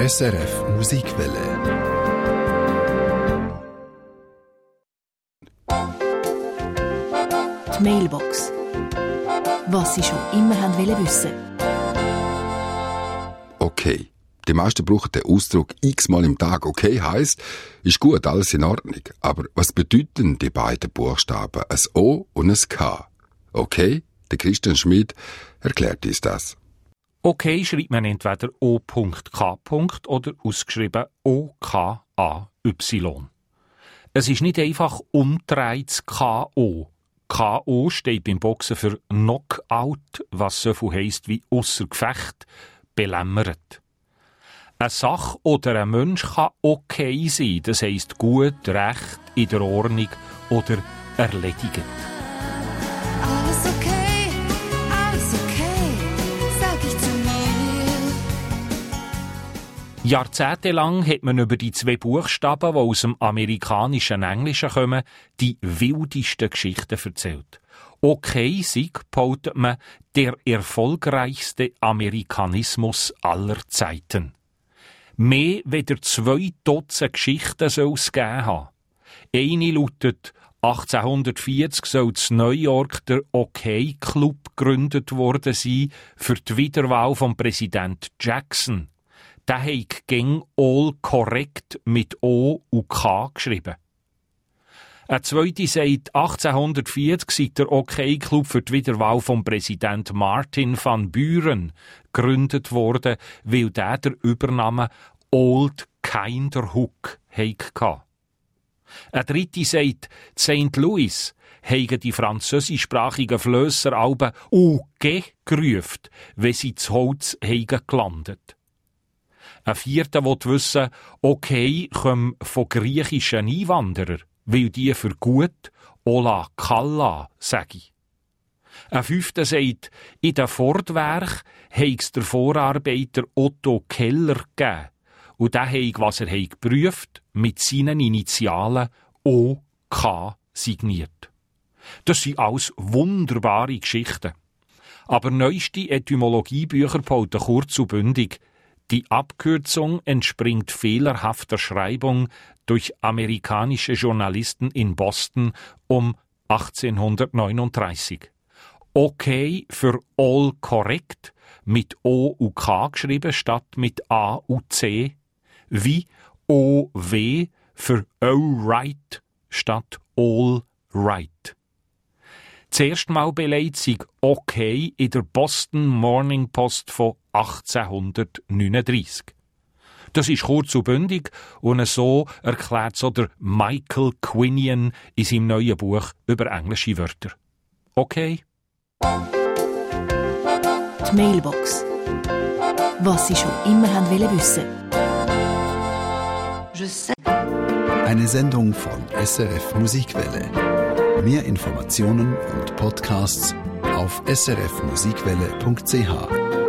SRF Musikwelle. Die Mailbox. Was Sie schon immer haben wollen wissen. Okay. Die meisten brauchen den Ausdruck x-mal im Tag. Okay heißt, ist gut, alles in Ordnung. Aber was bedeuten die beiden Buchstaben? Ein O und ein K. Okay? Der Christian Schmidt erklärt uns das. Okay schreibt man entweder O.K. oder ausgeschrieben O-K-A-Y. Es ist nicht einfach umdrehtes K.O. K.O. steht beim Boxen für Knockout, was so viel heisst wie ausser Gefecht, belämmert. Eine Sache oder ein Mensch kann okay sein, das heisst gut, recht, in der Ordnung oder erledigt. Alles okay, Jahrzehntelang hat man über die zwei Buchstaben, die aus dem amerikanischen Englischen kommen, die wildesten Geschichten erzählt. Okay, Sieg, behauptet man, der erfolgreichste Amerikanismus aller Zeiten. Mehr weder zwei Dutzend Geschichten soll es geben haben. Eine lautet, 1840 soll in New York der OK Club gegründet worden sein für die Wiederwahl von Präsident Jackson. Der hat gegen all korrekt mit O und K geschrieben. Ein zweite sagt, 1840 sei der OK-Club für die Wiederwahl von Präsident Martin van Buren gegründet worden, weil der der Übernahme Old Kinderhook hatte. Ein dritte sagt, St. Louis haben die französischsprachigen Flösser alben «Uge» gerufen, wenn sie zu Holz haben gelandet. Ein vierter will wissen, okay, kommen von griechischen Einwanderern, weil die für gut «Ola Kalla» sagen. Ein fünfter sagt, in den Fordwerk es der Vorarbeiter Otto Keller gegeben. Und der hat, was er hat geprüft, mit seinen Initialen OK signiert. Das sind alles wunderbare Geschichten. Aber neueste Etymologiebücher behalten kurz und bündig. Die Abkürzung entspringt fehlerhafter Schreibung durch amerikanische Journalisten in Boston um 1839. Okay für all correct mit O und K geschrieben statt mit A und C, wie OW für Alright statt All Right. Zuerst mal beleidigt sei okay in der Boston Morning Post von 1839. Das ist kurz und bündig und so erklärt so der Michael Quinion in seinem neuen Buch über englische Wörter. Okay? Die Mailbox. Was Sie schon immer haben wollen wissen. Je sais. Eine Sendung von SRF Musikwelle. Mehr Informationen und Podcasts auf srfmusikwelle.ch.